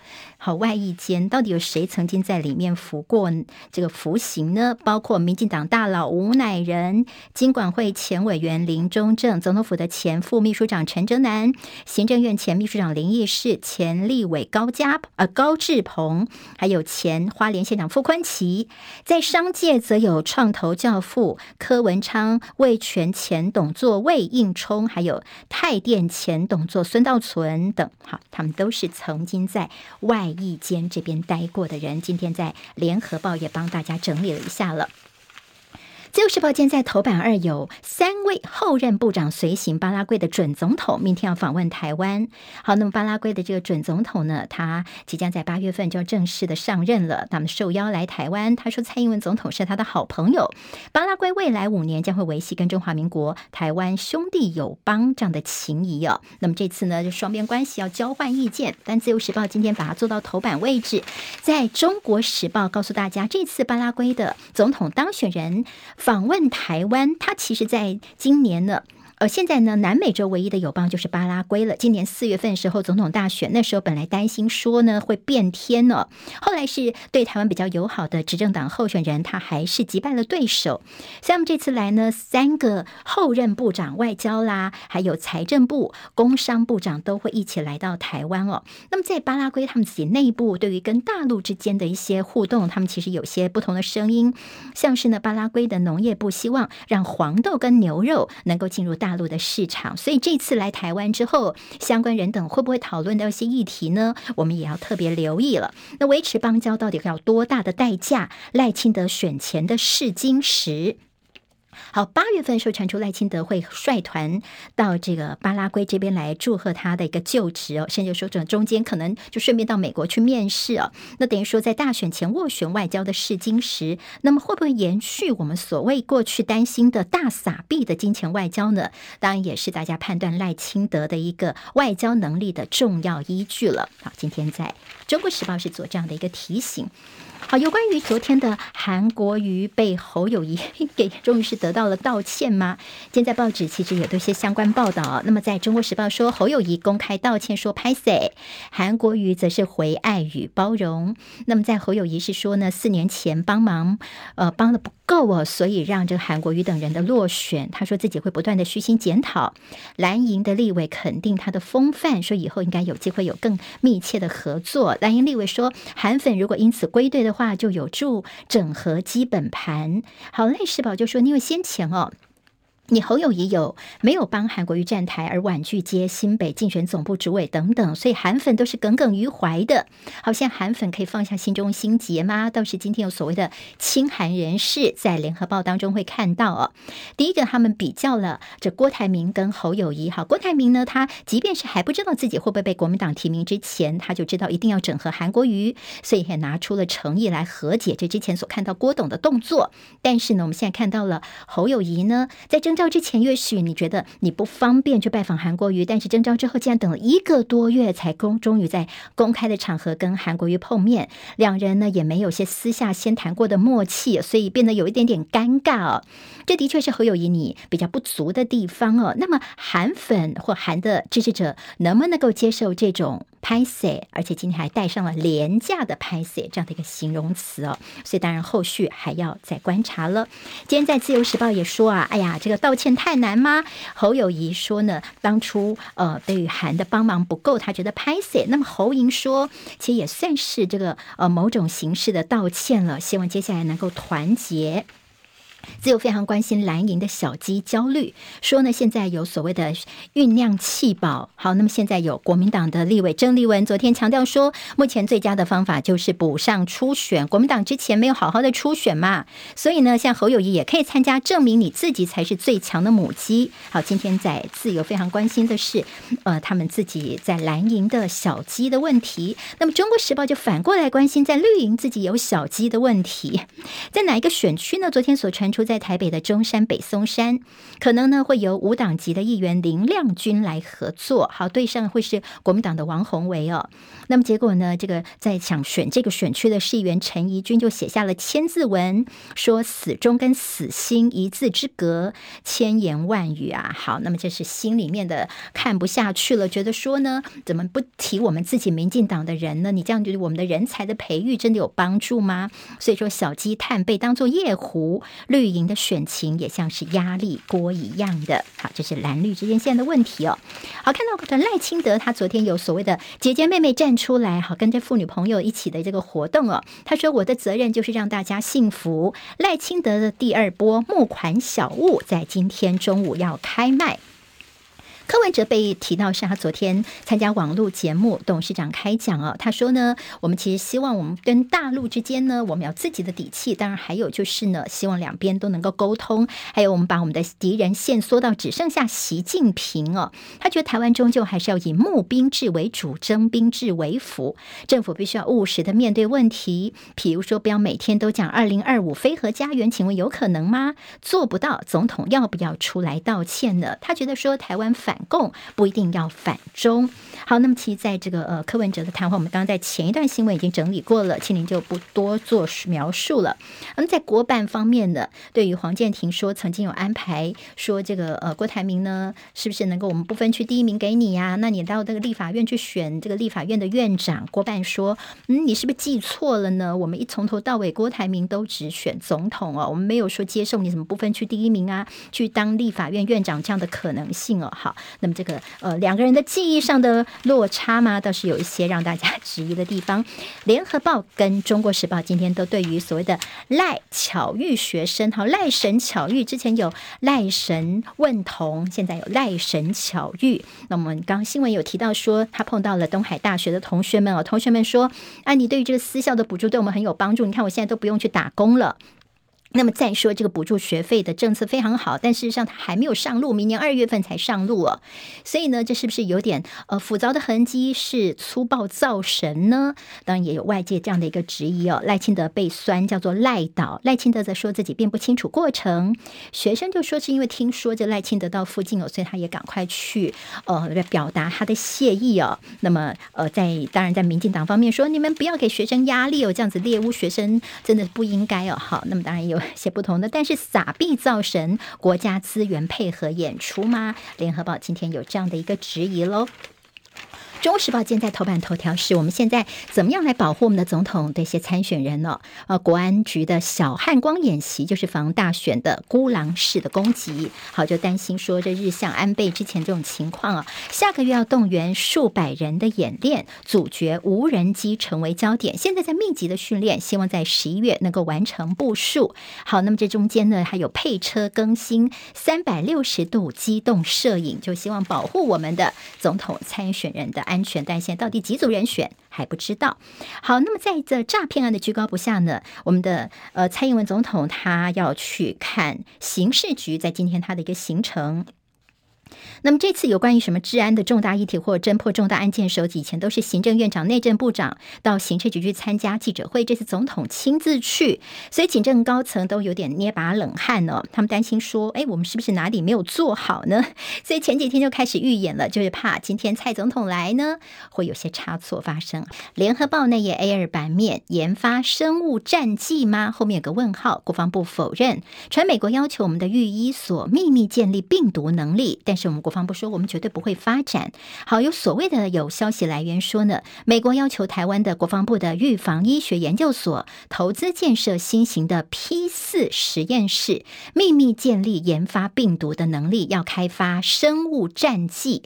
好，外役间到底有谁曾经在里面服过这个服刑呢？包括民进党大佬吴乃仁、金管会前委员林中正、总统府的前副秘书长陈哲南、行政院前秘书长林义士、前立委高嘉呃高志鹏，还有前花莲县长傅崐萁。在商界则有创投教父柯文昌、味全前董座魏应冲，还有泰电前董座孙道存等。好，他们都是曾经在外一间这边待过的人。今天在联合报也帮大家整理了一下了。自由时报今天在头版二有三位后任部长随行巴拉圭的准总统，明天要访问台湾。好，那么巴拉圭的这个准总统呢，他即将在八月份就要正式的上任了。他们受邀来台湾，他说蔡英文总统是他的好朋友，巴拉圭未来五年将会维系跟中华民国台湾兄弟友邦这样的情谊哦。那么这次呢，就双边关系要交换意见，但自由时报今天把它做到头版位置。在中国时报告诉大家，这次巴拉圭的总统当选人。访问台湾，他其实在今年呢。呃，现在呢，南美洲唯一的友邦就是巴拉圭了。今年四月份的时候，总统大选，那时候本来担心说呢会变天呢，后来是对台湾比较友好的执政党候选人，他还是击败了对手。像我们这次来呢，三个后任部长，外交啦，还有财政部、工商部长都会一起来到台湾哦。那么在巴拉圭，他们自己内部对于跟大陆之间的一些互动，他们其实有些不同的声音，像是呢，巴拉圭的农业部希望让黄豆跟牛肉能够进入大。大陆的市场，所以这次来台湾之后，相关人等会不会讨论到一些议题呢？我们也要特别留意了。那维持邦交到底要多大的代价？赖清德选前的试金石。好，八月份时候传出赖清德会率团到这个巴拉圭这边来祝贺他的一个就职哦，甚至说这中间可能就顺便到美国去面试哦。那等于说在大选前斡旋外交的试金石，那么会不会延续我们所谓过去担心的大撒币的金钱外交呢？当然也是大家判断赖清德的一个外交能力的重要依据了。好，今天在中国时报是做这样的一个提醒。好，有关于昨天的韩国瑜被侯友谊 [laughs] 给，终于是得到了道歉吗？现在报纸其实也都有些相关报道。那么在中国时报说，侯友谊公开道歉说拍谁，韩国瑜则是回爱与包容。那么在侯友谊是说呢，四年前帮忙，呃，帮了不够我，所以让这个韩国瑜等人的落选。他说自己会不断的虚心检讨。蓝营的立委肯定他的风范，说以后应该有机会有更密切的合作。蓝营立委说，韩粉如果因此归队的话。就有助整合基本盘。好，赖世宝就说，因为先前哦。你侯友谊有没有帮韩国瑜站台而婉拒接新北竞选总部主委等等，所以韩粉都是耿耿于怀的。好像韩粉可以放下心中心结吗？倒是今天有所谓的亲韩人士在联合报当中会看到哦。第一个，他们比较了这郭台铭跟侯友谊。好，郭台铭呢，他即便是还不知道自己会不会被国民党提名之前，他就知道一定要整合韩国瑜，所以也拿出了诚意来和解。这之前所看到郭董的动作，但是呢，我们现在看到了侯友谊呢，在征到之前，也许你觉得你不方便去拜访韩国瑜，但是征召之后，竟然等了一个多月才公，终于在公开的场合跟韩国瑜碰面，两人呢也没有些私下先谈过的默契，所以变得有一点点尴尬哦。这的确是侯友宜你比较不足的地方哦。那么韩粉或韩的支持者能不能够接受这种拍谢，而且今天还带上了廉价的拍谢这样的一个形容词哦？所以当然后续还要再观察了。今天在自由时报也说啊，哎呀，这个道歉太难吗？侯友谊说呢，当初呃对于韩的帮忙不够，他觉得拍谢。那么侯莹说，其实也算是这个呃某种形式的道歉了，希望接下来能够团结。自由非常关心蓝营的小鸡焦虑，说呢，现在有所谓的酝酿弃保。好，那么现在有国民党的立委郑丽文昨天强调说，目前最佳的方法就是补上初选。国民党之前没有好好的初选嘛，所以呢，像侯友谊也可以参加，证明你自己才是最强的母鸡。好，今天在自由非常关心的是，呃，他们自己在蓝营的小鸡的问题。那么中国时报就反过来关心在绿营自己有小鸡的问题，在哪一个选区呢？昨天所传。出在台北的中山北松山，可能呢会由无党籍的议员林亮君来合作。好，对上会是国民党的王鸿薇哦。那么结果呢，这个在想选这个选区的市议员陈怡君就写下了千字文，说死忠跟死心一字之隔，千言万语啊。好，那么这是心里面的看不下去了，觉得说呢，怎么不提我们自己民进党的人呢？你这样对我们的人才的培育真的有帮助吗？所以说小鸡探被当做夜壶，绿绿营的选情也像是压力锅一样的。好，这是蓝绿之间现在的问题哦。好，看到赖清德他昨天有所谓的姐姐妹妹站出来，好，跟着妇女朋友一起的这个活动哦。他说我的责任就是让大家幸福。赖清德的第二波募款小物在今天中午要开卖。柯文哲被提到是他昨天参加网络节目董事长开讲哦，他说呢，我们其实希望我们跟大陆之间呢，我们要自己的底气，当然还有就是呢，希望两边都能够沟通，还有我们把我们的敌人限缩到只剩下习近平哦。他觉得台湾终究还是要以募兵制为主，征兵制为辅，政府必须要务实的面对问题，比如说不要每天都讲二零二五非核家园，请问有可能吗？做不到，总统要不要出来道歉呢？他觉得说台湾反。共不一定要反中。好，那么其实在这个呃柯文哲的谈话，我们刚刚在前一段新闻已经整理过了，庆玲就不多做描述了。那么在国办方面呢，对于黄健庭说曾经有安排说这个呃郭台铭呢，是不是能够我们不分区第一名给你呀、那你到这个立法院去选这个立法院的院长，国办说，嗯，你是不是记错了呢？我们一从头到尾郭台铭都只选总统哦，我们没有说接受你什么不分区第一名啊，去当立法院院长这样的可能性哦。好。那么这个呃两个人的记忆上的落差嘛，倒是有一些让大家质疑的地方。联合报跟中国时报今天都对于所谓的赖巧遇学生，好赖神巧遇，之前有赖神问童，现在有赖神巧遇。那我们刚新闻有提到说，他碰到了东海大学的同学们哦，同学们说，啊，你对于这个私校的补助对我们很有帮助，你看我现在都不用去打工了。那么再说这个补助学费的政策非常好，但事实上它还没有上路，明年二月份才上路哦。所以呢，这是不是有点呃复杂的痕迹？是粗暴造神呢？当然也有外界这样的一个质疑哦。赖清德被酸叫做赖倒，赖清德则说自己并不清楚过程。学生就说是因为听说这赖清德到附近哦，所以他也赶快去呃表达他的谢意哦。那么呃在当然在民进党方面说，你们不要给学生压力哦，这样子猎巫学生真的不应该哦。好，那么当然有。写不同的，但是撒币造神，国家资源配合演出吗？联合报今天有这样的一个质疑喽。《中时报》今天在头版头条是我们现在怎么样来保护我们的总统的一些参选人呢？呃，国安局的小汉光演习就是防大选的孤狼式的攻击，好，就担心说这日向安倍之前这种情况啊，下个月要动员数百人的演练，阻绝无人机成为焦点。现在在密集的训练，希望在十一月能够完成部署。好，那么这中间呢还有配车更新、三百六十度机动摄影，就希望保护我们的总统参选人的。安全，带线到底几组人选还不知道。好，那么在这诈骗案的居高不下呢，我们的呃蔡英文总统他要去看刑事局，在今天他的一个行程。那么这次有关于什么治安的重大议题或侦破重大案件时候，以前都是行政院长、内政部长到刑事局去参加记者会，这次总统亲自去，所以警政高层都有点捏把冷汗哦。他们担心说，哎，我们是不是哪里没有做好呢？[laughs] 所以前几天就开始预演了，就是怕今天蔡总统来呢，会有些差错发生。联合报那页 A 二版面，研发生物战剂吗？后面有个问号，国防部否认，传美国要求我们的御医所秘密建立病毒能力，但。是我们国防部说，我们绝对不会发展。好，有所谓的有消息来源说呢，美国要求台湾的国防部的预防医学研究所投资建设新型的 P 四实验室，秘密建立研发病毒的能力，要开发生物战剂。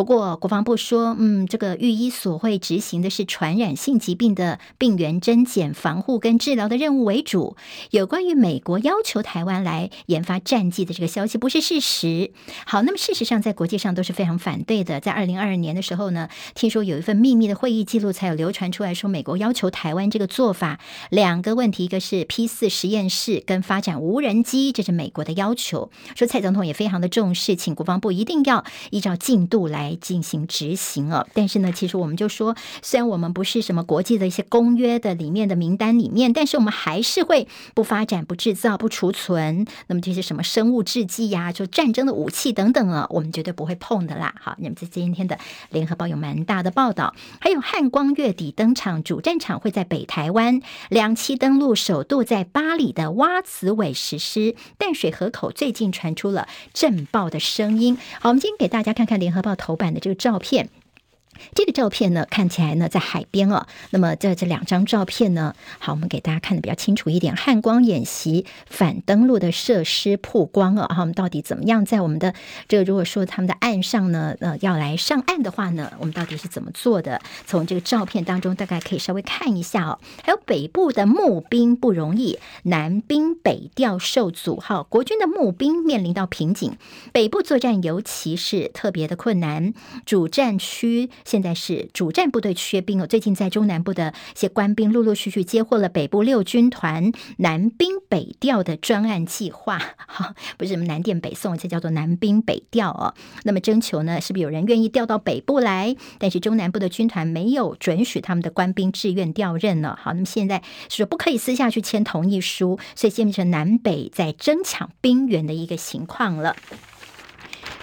不过，国防部说，嗯，这个御医所会执行的是传染性疾病的病原侦检、防护跟治疗的任务为主。有关于美国要求台湾来研发战剂的这个消息，不是事实。好，那么事实上在国际上都是非常反对的。在二零二二年的时候呢，听说有一份秘密的会议记录才有流传出来说，美国要求台湾这个做法，两个问题，一个是 P 四实验室跟发展无人机，这是美国的要求。说蔡总统也非常的重视，请国防部一定要依照进度来来进行执行哦。但是呢，其实我们就说，虽然我们不是什么国际的一些公约的里面的名单里面，但是我们还是会不发展、不制造、不储存，那么这些什么生物制剂呀、就战争的武器等等啊，我们绝对不会碰的啦。好，那么在今天的联合报有蛮大的报道，还有汉光月底登场，主战场会在北台湾，两栖登陆首度在巴里的洼子尾实施，淡水河口最近传出了震爆的声音。好，我们今天给大家看看联合报头版的这个照片。这个照片呢，看起来呢在海边哦。那么在这两张照片呢，好，我们给大家看得比较清楚一点。汉光演习反登陆的设施曝光了，哈，我们到底怎么样在我们的这个如果说他们的岸上呢，呃，要来上岸的话呢，我们到底是怎么做的？从这个照片当中，大概可以稍微看一下哦。还有北部的募兵不容易，南兵北调受阻，哈，国军的募兵面临到瓶颈，北部作战尤其是特别的困难，主战区。现在是主战部队缺兵哦，最近在中南部的一些官兵陆陆续续接获了北部六军团南兵北调的专案计划，哈，[laughs] 不是什么南电北送，这叫做南兵北调哦。那么征求呢，是不是有人愿意调到北部来？但是中南部的军团没有准许他们的官兵志愿调任呢。好，那么现在是说不可以私下去签同意书，所以现变成南北在争抢兵源的一个情况了。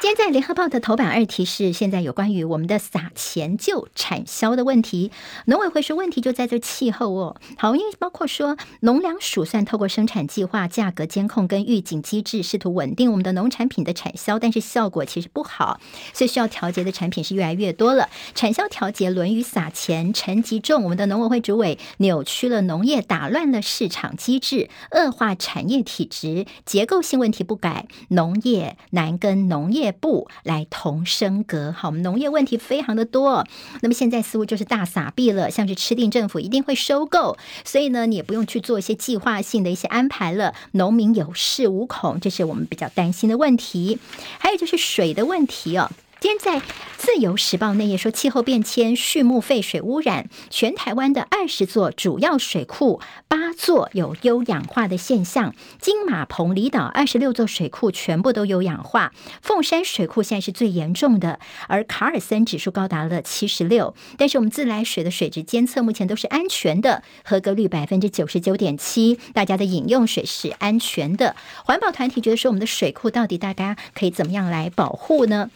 现在联合报的头版二题是现在有关于我们的撒钱就产销的问题。农委会说问题就在这气候哦。好，因为包括说农粮署算透过生产计划、价格监控跟预警机制，试图稳定我们的农产品的产销，但是效果其实不好，所以需要调节的产品是越来越多了。产销调节沦于撒钱，陈吉仲我们的农委会主委扭曲了农业，打乱了市场机制，恶化产业体质，结构性问题不改，农业难跟农业。部来同升格，好，我们农业问题非常的多，那么现在似乎就是大撒币了，像是吃定政府一定会收购，所以呢，你也不用去做一些计划性的一些安排了，农民有恃无恐，这是我们比较担心的问题，还有就是水的问题哦。今天在《自由时报》内页说，气候变迁、畜牧废水污染，全台湾的二十座主要水库，八座有优氧化的现象。金马棚离岛二十六座水库全部都有氧化，凤山水库现在是最严重的，而卡尔森指数高达了七十六。但是我们自来水的水质监测目前都是安全的，合格率百分之九十九点七，大家的饮用水是安全的。环保团体觉得说，我们的水库到底大家可以怎么样来保护呢？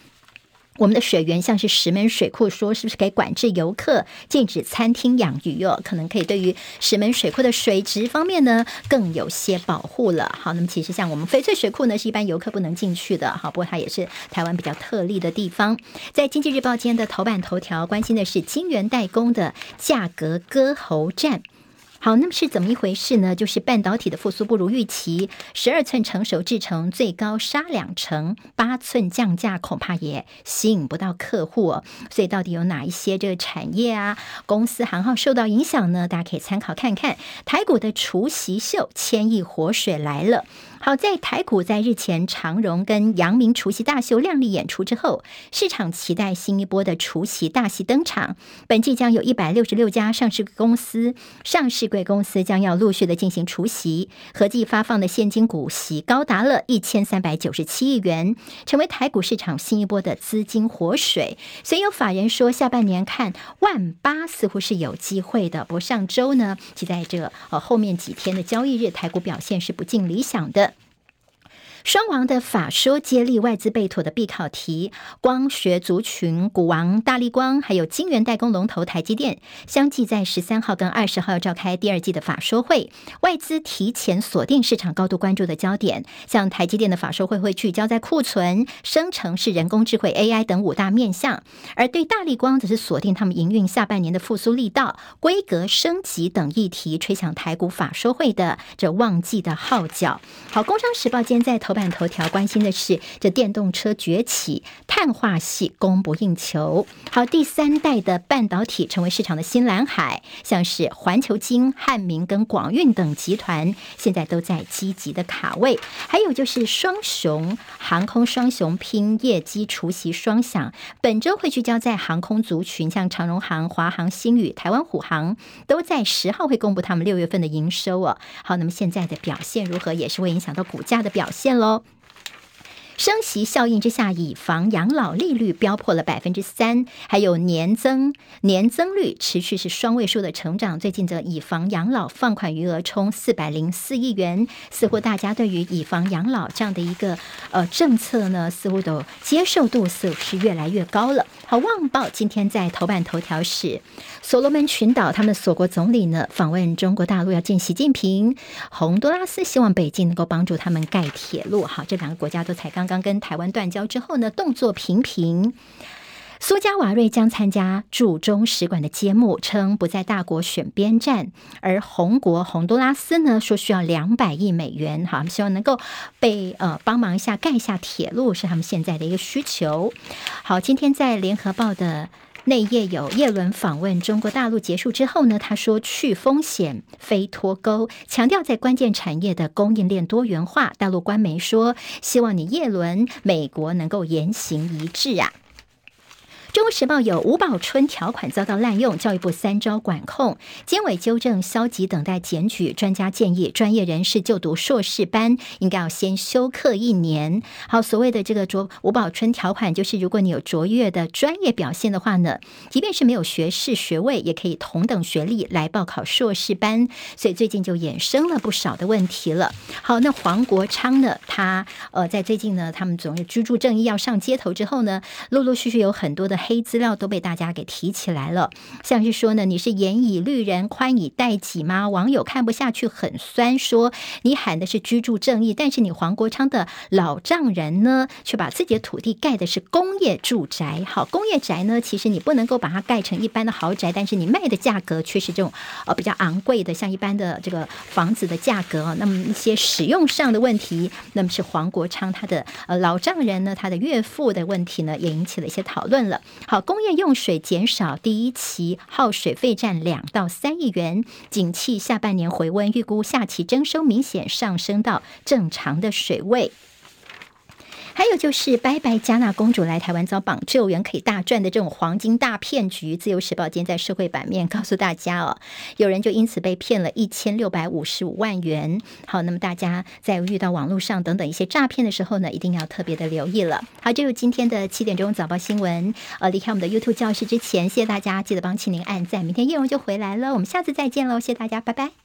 我们的水源像是石门水库，说是不是可以管制游客，禁止餐厅养鱼哦？可能可以对于石门水库的水质方面呢，更有些保护了。好，那么其实像我们翡翠水库呢，是一般游客不能进去的。好，不过它也是台湾比较特例的地方。在经济日报今天的头版头条，关心的是晶圆代工的价格割喉战。好，那么是怎么一回事呢？就是半导体的复苏不如预期，十二寸成熟制成最高杀两成，八寸降价恐怕也吸引不到客户哦。所以到底有哪一些这个产业啊、公司行号受到影响呢？大家可以参考看看。台股的除夕秀，千亿活水来了。好在台股在日前长荣跟阳明除夕大秀亮丽演出之后，市场期待新一波的除夕大戏登场。本季将有一百六十六家上市公司，上市贵公司将要陆续的进行除息，合计发放的现金股息高达了一千三百九十七亿元，成为台股市场新一波的资金活水。所以有法人说，下半年看万八似乎是有机会的。不过上周呢，就在这呃后面几天的交易日，台股表现是不尽理想的。双王的法说接力外资备妥的必考题，光学族群股王大力光，还有晶圆代工龙头台积电，相继在十三号跟二十号要召开第二季的法说会，外资提前锁定市场高度关注的焦点，像台积电的法说会会聚焦在库存、生成式人工智慧 AI 等五大面向，而对大力光则是锁定他们营运下半年的复苏力道、规格升级等议题，吹响台股法说会的这旺季的号角。好，工商时报今天在投。头版头条关心的是，这电动车崛起，碳化系供不应求。好，第三代的半导体成为市场的新蓝海，像是环球晶、汉明跟广运等集团，现在都在积极的卡位。还有就是双雄航空，双雄拼业绩，除夕双响。本周会聚焦在航空族群，像长荣航、华航、星宇、台湾虎航，都在十号会公布他们六月份的营收哦。好，那么现在的表现如何，也是会影响到股价的表现喽。升息效应之下，以房养老利率飙破了百分之三，还有年增年增率持续是双位数的成长。最近的以房养老放款余额冲四百零四亿元，似乎大家对于以房养老这样的一个呃政策呢，似乎都接受度似乎是越来越高了。好，《旺报》今天在头版头条是所罗门群岛，他们所国总理呢访问中国大陆要见习近平，洪都拉斯希望北京能够帮助他们盖铁路。好，这两个国家都才刚刚。刚跟台湾断交之后呢，动作频频。苏加瓦瑞将参加驻中使馆的揭幕，称不在大国选边站。而红国洪都拉斯呢，说需要两百亿美元，好，希望能够被呃帮忙一下盖下铁路，是他们现在的一个需求。好，今天在联合报的。内页有叶伦访问中国大陆结束之后呢，他说去风险非脱钩，强调在关键产业的供应链多元化。大陆官媒说，希望你叶伦美国能够言行一致啊。中国时报有吴宝春条款遭到滥用，教育部三招管控，监委纠正消极等待检举。专家建议专业人士就读硕士班应该要先休课一年。好，所谓的这个卓吴宝春条款，就是如果你有卓越的专业表现的话呢，即便是没有学士学位，也可以同等学历来报考硕士班。所以最近就衍生了不少的问题了。好，那黄国昌呢，他呃在最近呢，他们总是居住正义要上街头之后呢，陆陆续续有很多的。黑资料都被大家给提起来了，像是说呢，你是严以律人，宽以待己吗？网友看不下去，很酸，说你喊的是居住正义，但是你黄国昌的老丈人呢，却把自己的土地盖的是工业住宅。好，工业宅呢，其实你不能够把它盖成一般的豪宅，但是你卖的价格却是这种呃比较昂贵的，像一般的这个房子的价格。那么一些使用上的问题，那么是黄国昌他的呃老丈人呢，他的岳父的问题呢，也引起了一些讨论了。好，工业用水减少，第一期耗水费占两到三亿元。景气下半年回温，预估下期征收明显上升到正常的水位。还有就是，拜拜加纳公主来台湾遭绑救援可以大赚的这种黄金大骗局。自由时报今天在社会版面告诉大家哦，有人就因此被骗了一千六百五十五万元。好，那么大家在遇到网络上等等一些诈骗的时候呢，一定要特别的留意了。好，这就是今天的七点钟早报新闻。呃，离开我们的 YouTube 教室之前，谢谢大家，记得帮庆玲按赞。明天叶蓉就回来了，我们下次再见喽，谢谢大家，拜拜。